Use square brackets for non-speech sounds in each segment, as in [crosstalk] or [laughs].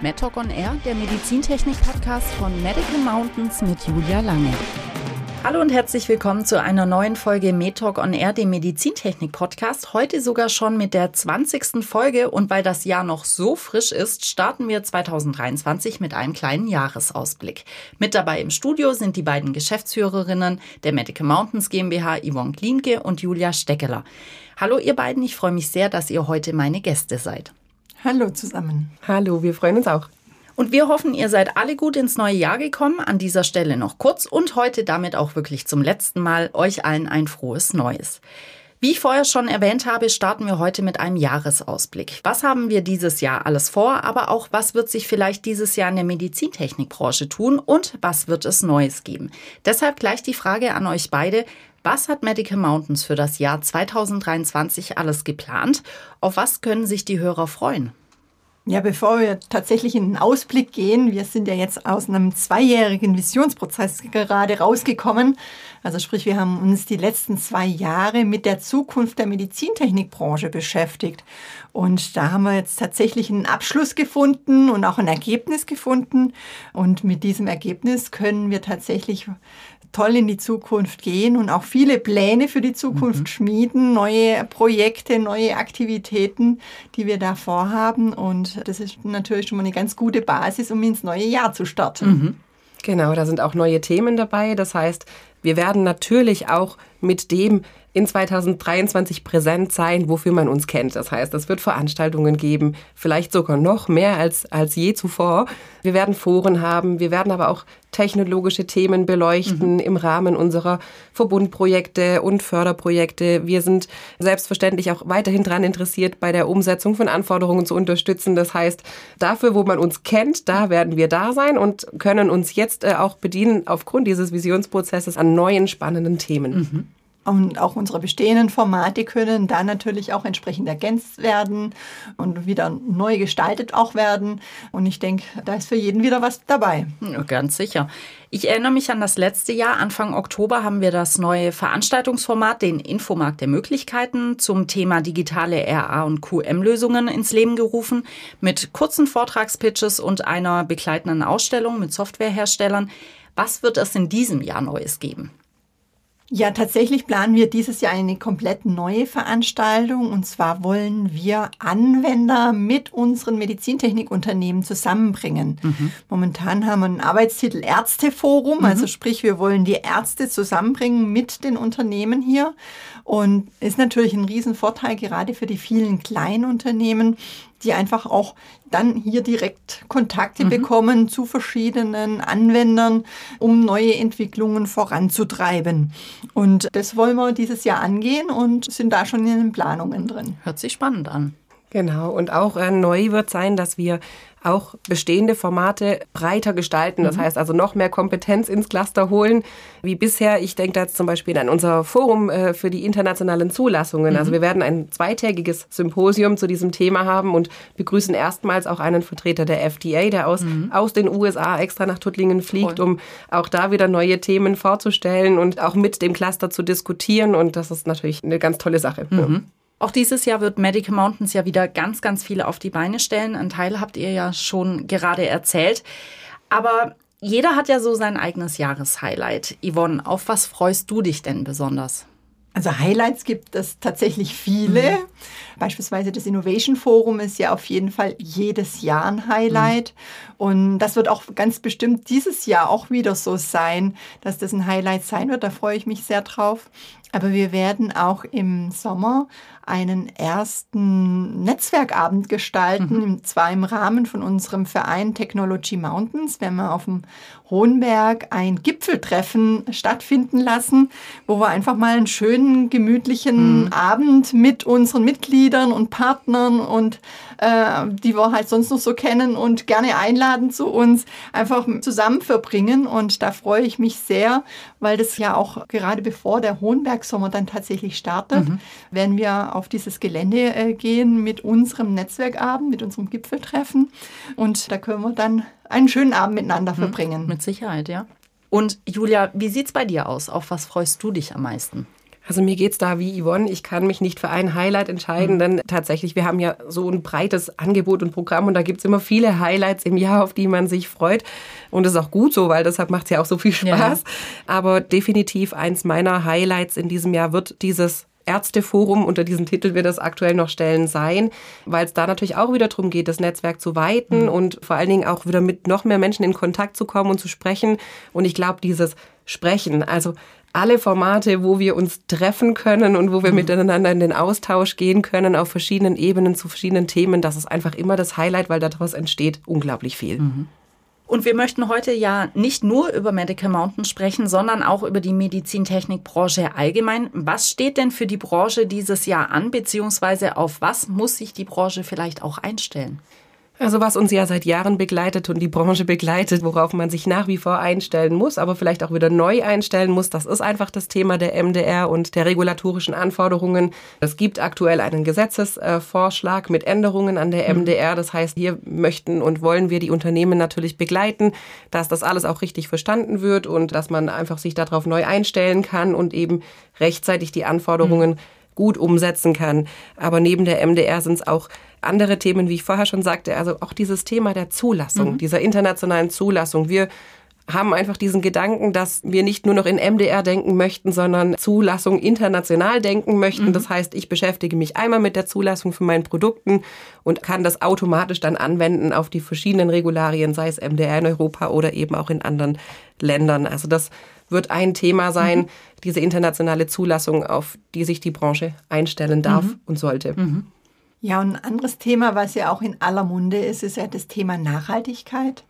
MedTalk on Air, der Medizintechnik-Podcast von Medical Mountains mit Julia Lange. Hallo und herzlich willkommen zu einer neuen Folge MedTalk on Air, dem Medizintechnik-Podcast. Heute sogar schon mit der 20. Folge und weil das Jahr noch so frisch ist, starten wir 2023 mit einem kleinen Jahresausblick. Mit dabei im Studio sind die beiden Geschäftsführerinnen der Medical Mountains GmbH, Yvonne Klinke und Julia Steckeler. Hallo ihr beiden, ich freue mich sehr, dass ihr heute meine Gäste seid. Hallo zusammen. Hallo, wir freuen uns auch. Und wir hoffen, ihr seid alle gut ins neue Jahr gekommen. An dieser Stelle noch kurz und heute damit auch wirklich zum letzten Mal euch allen ein frohes Neues. Wie ich vorher schon erwähnt habe, starten wir heute mit einem Jahresausblick. Was haben wir dieses Jahr alles vor, aber auch was wird sich vielleicht dieses Jahr in der Medizintechnikbranche tun und was wird es Neues geben? Deshalb gleich die Frage an euch beide. Was hat Medical Mountains für das Jahr 2023 alles geplant? Auf was können sich die Hörer freuen? Ja, bevor wir tatsächlich in den Ausblick gehen, wir sind ja jetzt aus einem zweijährigen Visionsprozess gerade rausgekommen. Also sprich, wir haben uns die letzten zwei Jahre mit der Zukunft der Medizintechnikbranche beschäftigt. Und da haben wir jetzt tatsächlich einen Abschluss gefunden und auch ein Ergebnis gefunden. Und mit diesem Ergebnis können wir tatsächlich toll in die Zukunft gehen und auch viele Pläne für die Zukunft mhm. schmieden, neue Projekte, neue Aktivitäten, die wir da vorhaben. Und das ist natürlich schon mal eine ganz gute Basis, um ins neue Jahr zu starten. Mhm. Genau, da sind auch neue Themen dabei. Das heißt, wir werden natürlich auch mit dem in 2023 präsent sein, wofür man uns kennt. Das heißt, es wird Veranstaltungen geben, vielleicht sogar noch mehr als, als je zuvor. Wir werden Foren haben, wir werden aber auch technologische Themen beleuchten mhm. im Rahmen unserer Verbundprojekte und Förderprojekte. Wir sind selbstverständlich auch weiterhin daran interessiert, bei der Umsetzung von Anforderungen zu unterstützen. Das heißt, dafür, wo man uns kennt, da werden wir da sein und können uns jetzt äh, auch bedienen aufgrund dieses Visionsprozesses an neuen spannenden Themen. Mhm. Und auch unsere bestehenden Formate können da natürlich auch entsprechend ergänzt werden und wieder neu gestaltet auch werden. Und ich denke, da ist für jeden wieder was dabei. Ganz sicher. Ich erinnere mich an das letzte Jahr. Anfang Oktober haben wir das neue Veranstaltungsformat, den Infomarkt der Möglichkeiten, zum Thema digitale RA und QM-Lösungen ins Leben gerufen, mit kurzen Vortragspitches und einer begleitenden Ausstellung mit Softwareherstellern. Was wird es in diesem Jahr Neues geben? Ja, tatsächlich planen wir dieses Jahr eine komplett neue Veranstaltung. Und zwar wollen wir Anwender mit unseren Medizintechnikunternehmen zusammenbringen. Mhm. Momentan haben wir einen Arbeitstitel Ärzteforum. Mhm. Also sprich, wir wollen die Ärzte zusammenbringen mit den Unternehmen hier. Und ist natürlich ein Riesenvorteil gerade für die vielen Kleinunternehmen, die einfach auch dann hier direkt Kontakte mhm. bekommen zu verschiedenen Anwendern, um neue Entwicklungen voranzutreiben. Und das wollen wir dieses Jahr angehen und sind da schon in den Planungen drin. Hört sich spannend an. Genau, und auch äh, neu wird sein, dass wir auch bestehende Formate breiter gestalten. Das mhm. heißt also noch mehr Kompetenz ins Cluster holen, wie bisher. Ich denke da jetzt zum Beispiel an unser Forum äh, für die internationalen Zulassungen. Also mhm. Also wir werden ein zweitägiges Symposium zu diesem Thema haben und begrüßen erstmals auch einen Vertreter der FDA, der aus, mhm. aus den USA extra nach Tuttlingen fliegt, Voll. um auch da wieder neue Themen vorzustellen und auch mit dem Cluster zu diskutieren. Und das ist natürlich eine ganz tolle Sache. Mhm. Auch dieses Jahr wird Medical Mountains ja wieder ganz, ganz viele auf die Beine stellen. Ein Teil habt ihr ja schon gerade erzählt. Aber jeder hat ja so sein eigenes Jahreshighlight. Yvonne, auf was freust du dich denn besonders? Also Highlights gibt es tatsächlich viele. Mhm. Beispielsweise das Innovation Forum ist ja auf jeden Fall jedes Jahr ein Highlight. Mhm. Und das wird auch ganz bestimmt dieses Jahr auch wieder so sein, dass das ein Highlight sein wird. Da freue ich mich sehr drauf. Aber wir werden auch im Sommer einen ersten Netzwerkabend gestalten, mhm. zwar im Rahmen von unserem Verein Technology Mountains, wenn wir auf dem Hohenberg ein Gipfeltreffen stattfinden lassen, wo wir einfach mal einen schönen, gemütlichen mhm. Abend mit unseren Mitgliedern und Partnern und äh, die wir halt sonst noch so kennen und gerne einladen zu uns, einfach zusammen verbringen. Und da freue ich mich sehr, weil das ja auch gerade bevor der Hohenbergsommer dann tatsächlich startet, mhm. werden wir auf dieses Gelände äh, gehen mit unserem Netzwerkabend, mit unserem Gipfeltreffen. Und da können wir dann einen schönen Abend miteinander mhm. verbringen. Mit Sicherheit, ja. Und Julia, wie sieht es bei dir aus? Auf was freust du dich am meisten? Also mir geht's da wie Yvonne. Ich kann mich nicht für ein Highlight entscheiden, mhm. denn tatsächlich, wir haben ja so ein breites Angebot und Programm und da gibt's immer viele Highlights im Jahr, auf die man sich freut. Und das ist auch gut so, weil deshalb macht's ja auch so viel Spaß. Ja. Aber definitiv eins meiner Highlights in diesem Jahr wird dieses Ärzteforum, unter diesem Titel wird das aktuell noch stellen, sein, weil es da natürlich auch wieder darum geht, das Netzwerk zu weiten mhm. und vor allen Dingen auch wieder mit noch mehr Menschen in Kontakt zu kommen und zu sprechen. Und ich glaube, dieses Sprechen, also alle Formate, wo wir uns treffen können und wo wir mhm. miteinander in den Austausch gehen können auf verschiedenen Ebenen zu verschiedenen Themen, das ist einfach immer das Highlight, weil daraus entsteht unglaublich viel. Mhm. Und wir möchten heute ja nicht nur über Medical Mountain sprechen, sondern auch über die Medizintechnikbranche allgemein. Was steht denn für die Branche dieses Jahr an, beziehungsweise auf was muss sich die Branche vielleicht auch einstellen? Also was uns ja seit Jahren begleitet und die Branche begleitet, worauf man sich nach wie vor einstellen muss, aber vielleicht auch wieder neu einstellen muss, das ist einfach das Thema der MDR und der regulatorischen Anforderungen. Es gibt aktuell einen Gesetzesvorschlag mit Änderungen an der MDR. Das heißt, hier möchten und wollen wir die Unternehmen natürlich begleiten, dass das alles auch richtig verstanden wird und dass man einfach sich darauf neu einstellen kann und eben rechtzeitig die Anforderungen mhm. Gut umsetzen kann. Aber neben der MDR sind es auch andere Themen, wie ich vorher schon sagte, also auch dieses Thema der Zulassung, mhm. dieser internationalen Zulassung. Wir haben einfach diesen Gedanken, dass wir nicht nur noch in MDR denken möchten, sondern Zulassung international denken möchten. Mhm. Das heißt, ich beschäftige mich einmal mit der Zulassung von meinen Produkten und kann das automatisch dann anwenden auf die verschiedenen Regularien, sei es MDR in Europa oder eben auch in anderen Ländern. Also das wird ein Thema sein, mhm. diese internationale Zulassung, auf die sich die Branche einstellen darf mhm. und sollte. Mhm. Ja, und ein anderes Thema, was ja auch in aller Munde ist, ist ja das Thema Nachhaltigkeit.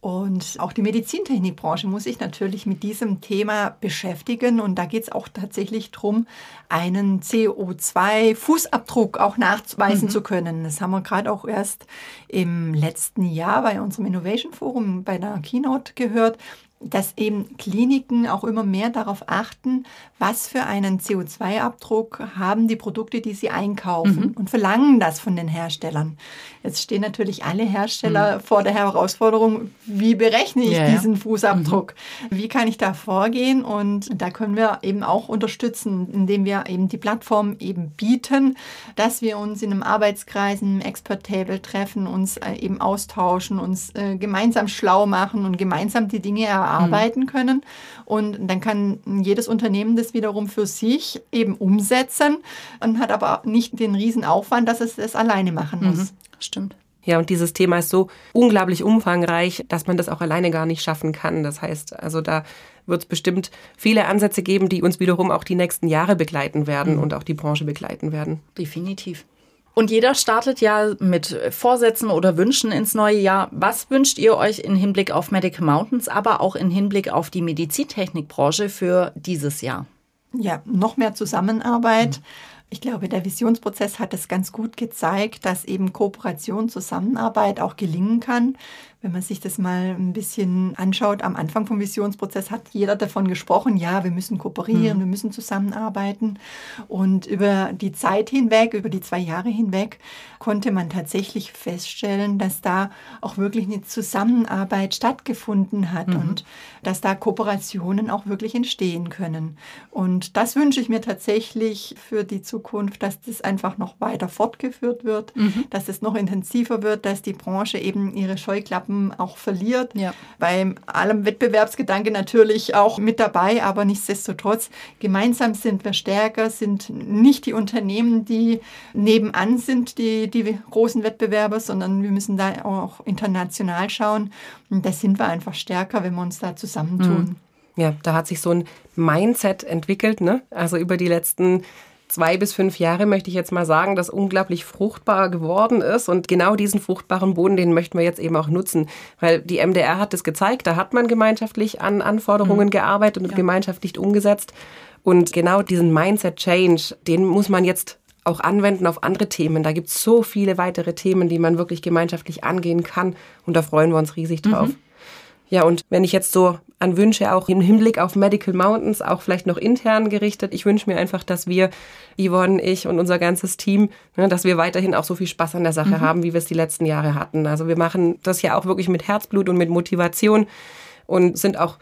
Und auch die Medizintechnikbranche muss sich natürlich mit diesem Thema beschäftigen. Und da geht es auch tatsächlich darum, einen CO2-Fußabdruck auch nachweisen mhm. zu können. Das haben wir gerade auch erst im letzten Jahr bei unserem Innovation Forum bei der Keynote gehört, dass eben Kliniken auch immer mehr darauf achten, was für einen CO2-Abdruck haben die Produkte, die sie einkaufen mhm. und verlangen das von den Herstellern. Jetzt stehen natürlich alle Hersteller mhm. vor der Herausforderung, wie berechne ich ja, diesen Fußabdruck? Mhm. Wie kann ich da vorgehen? Und da können wir eben auch unterstützen, indem wir eben die Plattform eben bieten, dass wir uns in einem Arbeitskreis, in einem Expert-Table treffen, uns äh, eben austauschen, uns äh, gemeinsam schlau machen und gemeinsam die Dinge erarbeiten erarbeiten mhm. können. Und dann kann jedes Unternehmen das wiederum für sich eben umsetzen und hat aber nicht den riesen Aufwand, dass es das alleine machen muss. Mhm. Stimmt. Ja, und dieses Thema ist so unglaublich umfangreich, dass man das auch alleine gar nicht schaffen kann. Das heißt, also da wird es bestimmt viele Ansätze geben, die uns wiederum auch die nächsten Jahre begleiten werden mhm. und auch die Branche begleiten werden. Definitiv. Und jeder startet ja mit Vorsätzen oder Wünschen ins neue Jahr. Was wünscht ihr euch in Hinblick auf Medical Mountains, aber auch in Hinblick auf die Medizintechnikbranche für dieses Jahr? Ja, noch mehr Zusammenarbeit. Ich glaube, der Visionsprozess hat es ganz gut gezeigt, dass eben Kooperation, Zusammenarbeit auch gelingen kann. Wenn man sich das mal ein bisschen anschaut, am Anfang vom Visionsprozess hat jeder davon gesprochen, ja, wir müssen kooperieren, mhm. wir müssen zusammenarbeiten. Und über die Zeit hinweg, über die zwei Jahre hinweg, konnte man tatsächlich feststellen, dass da auch wirklich eine Zusammenarbeit stattgefunden hat mhm. und dass da Kooperationen auch wirklich entstehen können. Und das wünsche ich mir tatsächlich für die Zukunft, dass das einfach noch weiter fortgeführt wird, mhm. dass es noch intensiver wird, dass die Branche eben ihre Scheuklappen Wettbewerben auch verliert. Ja. Bei allem Wettbewerbsgedanke natürlich auch mit dabei, aber nichtsdestotrotz, gemeinsam sind wir stärker, sind nicht die Unternehmen, die nebenan sind, die, die großen Wettbewerber, sondern wir müssen da auch international schauen. Und da sind wir einfach stärker, wenn wir uns da zusammentun. Mhm. Ja, da hat sich so ein Mindset entwickelt, ne? Also über die letzten zwei bis fünf Jahre, möchte ich jetzt mal sagen, das unglaublich fruchtbar geworden ist. Und genau diesen fruchtbaren Boden, den möchten wir jetzt eben auch nutzen. Weil die MDR hat es gezeigt, da hat man gemeinschaftlich an Anforderungen mhm. gearbeitet und ja. gemeinschaftlich umgesetzt. Und genau diesen Mindset-Change, den muss man jetzt auch anwenden auf andere Themen. Da gibt es so viele weitere Themen, die man wirklich gemeinschaftlich angehen kann. Und da freuen wir uns riesig drauf. Mhm. Ja, und wenn ich jetzt so an Wünsche auch im Hinblick auf Medical Mountains, auch vielleicht noch intern gerichtet, ich wünsche mir einfach, dass wir, Yvonne, ich und unser ganzes Team, ne, dass wir weiterhin auch so viel Spaß an der Sache mhm. haben, wie wir es die letzten Jahre hatten. Also wir machen das ja auch wirklich mit Herzblut und mit Motivation und sind auch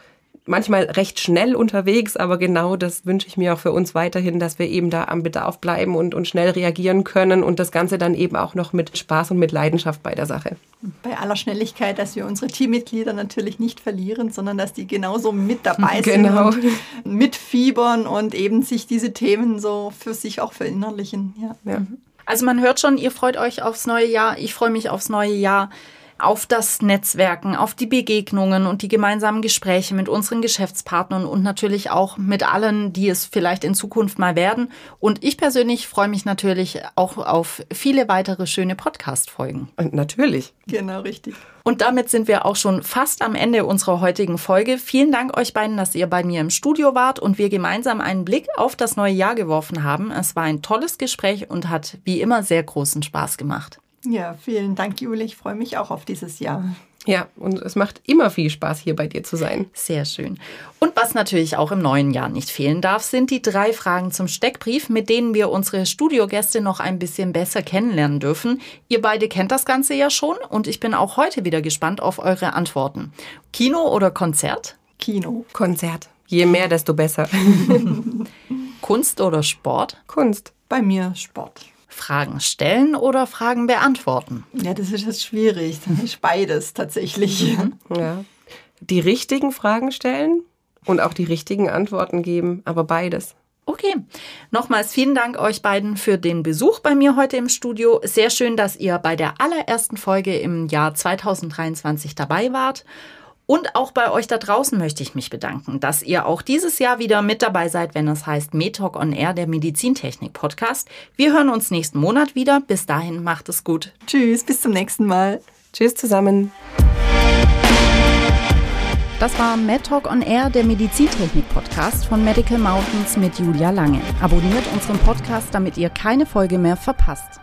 manchmal recht schnell unterwegs, aber genau das wünsche ich mir auch für uns weiterhin, dass wir eben da am Bedarf bleiben und, und schnell reagieren können und das Ganze dann eben auch noch mit Spaß und mit Leidenschaft bei der Sache. Bei aller Schnelligkeit, dass wir unsere Teammitglieder natürlich nicht verlieren, sondern dass die genauso mit dabei [laughs] genau. sind und mitfiebern und eben sich diese Themen so für sich auch verinnerlichen. Ja. ja. Also man hört schon, ihr freut euch aufs neue Jahr, ich freue mich aufs neue Jahr auf das Netzwerken, auf die Begegnungen und die gemeinsamen Gespräche mit unseren Geschäftspartnern und natürlich auch mit allen, die es vielleicht in Zukunft mal werden. Und ich persönlich freue mich natürlich auch auf viele weitere schöne Podcast-Folgen. Und natürlich. Genau, richtig. Und damit sind wir auch schon fast am Ende unserer heutigen Folge. Vielen Dank euch beiden, dass ihr bei mir im Studio wart und wir gemeinsam einen Blick auf das neue Jahr geworfen haben. Es war ein tolles Gespräch und hat wie immer sehr großen Spaß gemacht. Ja, vielen Dank, Jule. Ich freue mich auch auf dieses Jahr. Ja, und es macht immer viel Spaß, hier bei dir zu sein. Sehr schön. Und was natürlich auch im neuen Jahr nicht fehlen darf, sind die drei Fragen zum Steckbrief, mit denen wir unsere Studiogäste noch ein bisschen besser kennenlernen dürfen. Ihr beide kennt das Ganze ja schon und ich bin auch heute wieder gespannt auf eure Antworten. Kino oder Konzert? Kino. Konzert. Je mehr, desto besser. [laughs] Kunst oder Sport? Kunst. Bei mir Sport. Fragen stellen oder Fragen beantworten? Ja, das ist jetzt schwierig. Das ist beides tatsächlich. Ja. Die richtigen Fragen stellen und auch die richtigen Antworten geben, aber beides. Okay, nochmals vielen Dank euch beiden für den Besuch bei mir heute im Studio. Sehr schön, dass ihr bei der allerersten Folge im Jahr 2023 dabei wart. Und auch bei euch da draußen möchte ich mich bedanken, dass ihr auch dieses Jahr wieder mit dabei seid, wenn es heißt MedTalk on Air, der Medizintechnik Podcast. Wir hören uns nächsten Monat wieder. Bis dahin macht es gut. Tschüss, bis zum nächsten Mal. Tschüss zusammen. Das war MedTalk on Air, der Medizintechnik-Podcast von Medical Mountains mit Julia Lange. Abonniert unseren Podcast, damit ihr keine Folge mehr verpasst.